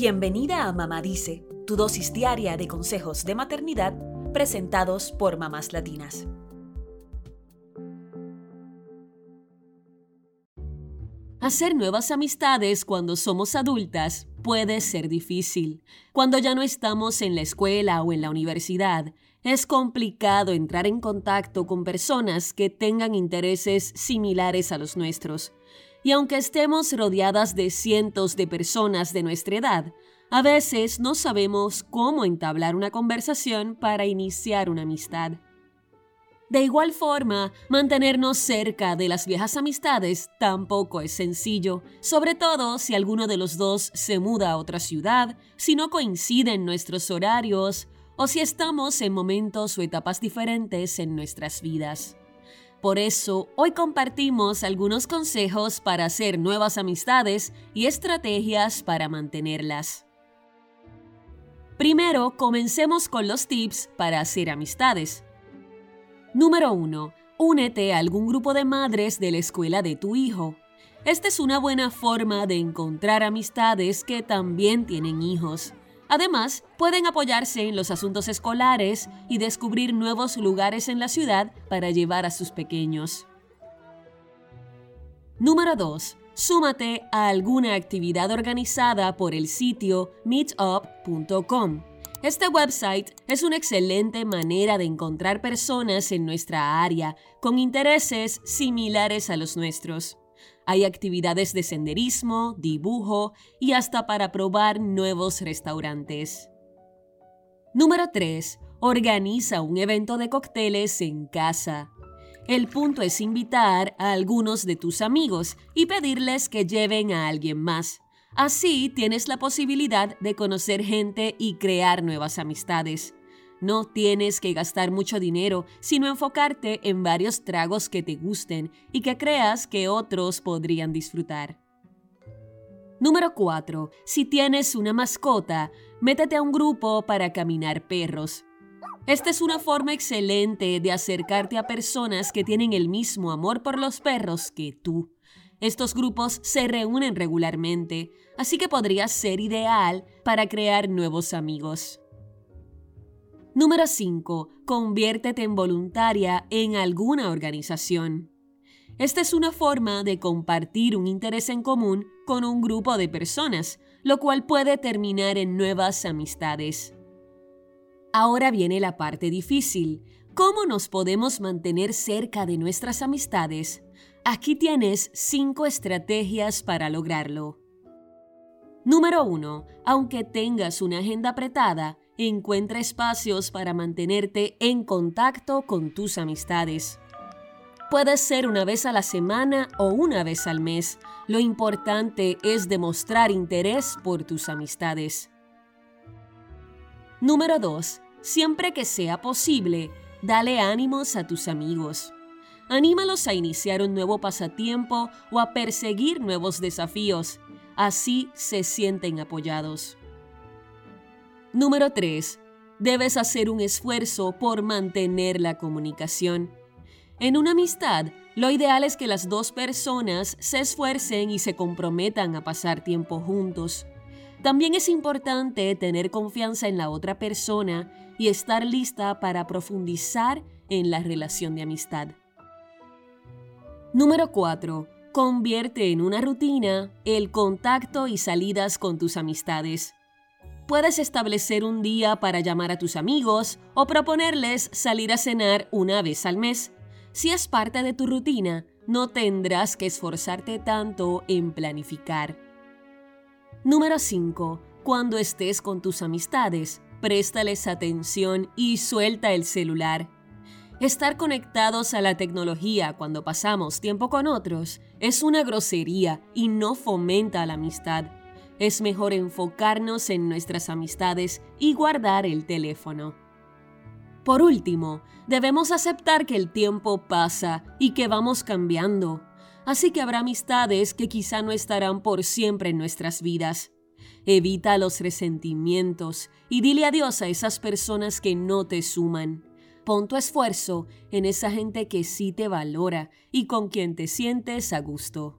Bienvenida a Mamá Dice, tu dosis diaria de consejos de maternidad presentados por mamás latinas. Hacer nuevas amistades cuando somos adultas puede ser difícil. Cuando ya no estamos en la escuela o en la universidad, es complicado entrar en contacto con personas que tengan intereses similares a los nuestros. Y aunque estemos rodeadas de cientos de personas de nuestra edad, a veces no sabemos cómo entablar una conversación para iniciar una amistad. De igual forma, mantenernos cerca de las viejas amistades tampoco es sencillo, sobre todo si alguno de los dos se muda a otra ciudad, si no coinciden nuestros horarios o si estamos en momentos o etapas diferentes en nuestras vidas. Por eso, hoy compartimos algunos consejos para hacer nuevas amistades y estrategias para mantenerlas. Primero, comencemos con los tips para hacer amistades. Número 1. Únete a algún grupo de madres de la escuela de tu hijo. Esta es una buena forma de encontrar amistades que también tienen hijos. Además, pueden apoyarse en los asuntos escolares y descubrir nuevos lugares en la ciudad para llevar a sus pequeños. Número 2. Súmate a alguna actividad organizada por el sitio meetup.com. Este website es una excelente manera de encontrar personas en nuestra área con intereses similares a los nuestros. Hay actividades de senderismo, dibujo y hasta para probar nuevos restaurantes. Número 3. Organiza un evento de cócteles en casa. El punto es invitar a algunos de tus amigos y pedirles que lleven a alguien más. Así tienes la posibilidad de conocer gente y crear nuevas amistades. No tienes que gastar mucho dinero, sino enfocarte en varios tragos que te gusten y que creas que otros podrían disfrutar. Número 4. Si tienes una mascota, métete a un grupo para caminar perros. Esta es una forma excelente de acercarte a personas que tienen el mismo amor por los perros que tú. Estos grupos se reúnen regularmente, así que podría ser ideal para crear nuevos amigos. Número 5. Conviértete en voluntaria en alguna organización. Esta es una forma de compartir un interés en común con un grupo de personas, lo cual puede terminar en nuevas amistades. Ahora viene la parte difícil. ¿Cómo nos podemos mantener cerca de nuestras amistades? Aquí tienes 5 estrategias para lograrlo. Número 1. Aunque tengas una agenda apretada, encuentra espacios para mantenerte en contacto con tus amistades. Puede ser una vez a la semana o una vez al mes. Lo importante es demostrar interés por tus amistades. Número 2. Siempre que sea posible, dale ánimos a tus amigos. Anímalos a iniciar un nuevo pasatiempo o a perseguir nuevos desafíos. Así se sienten apoyados. Número 3. Debes hacer un esfuerzo por mantener la comunicación. En una amistad, lo ideal es que las dos personas se esfuercen y se comprometan a pasar tiempo juntos. También es importante tener confianza en la otra persona y estar lista para profundizar en la relación de amistad. Número 4. Convierte en una rutina el contacto y salidas con tus amistades. Puedes establecer un día para llamar a tus amigos o proponerles salir a cenar una vez al mes. Si es parte de tu rutina, no tendrás que esforzarte tanto en planificar. Número 5. Cuando estés con tus amistades, préstales atención y suelta el celular. Estar conectados a la tecnología cuando pasamos tiempo con otros es una grosería y no fomenta la amistad. Es mejor enfocarnos en nuestras amistades y guardar el teléfono. Por último, debemos aceptar que el tiempo pasa y que vamos cambiando. Así que habrá amistades que quizá no estarán por siempre en nuestras vidas. Evita los resentimientos y dile adiós a esas personas que no te suman. Pon tu esfuerzo en esa gente que sí te valora y con quien te sientes a gusto.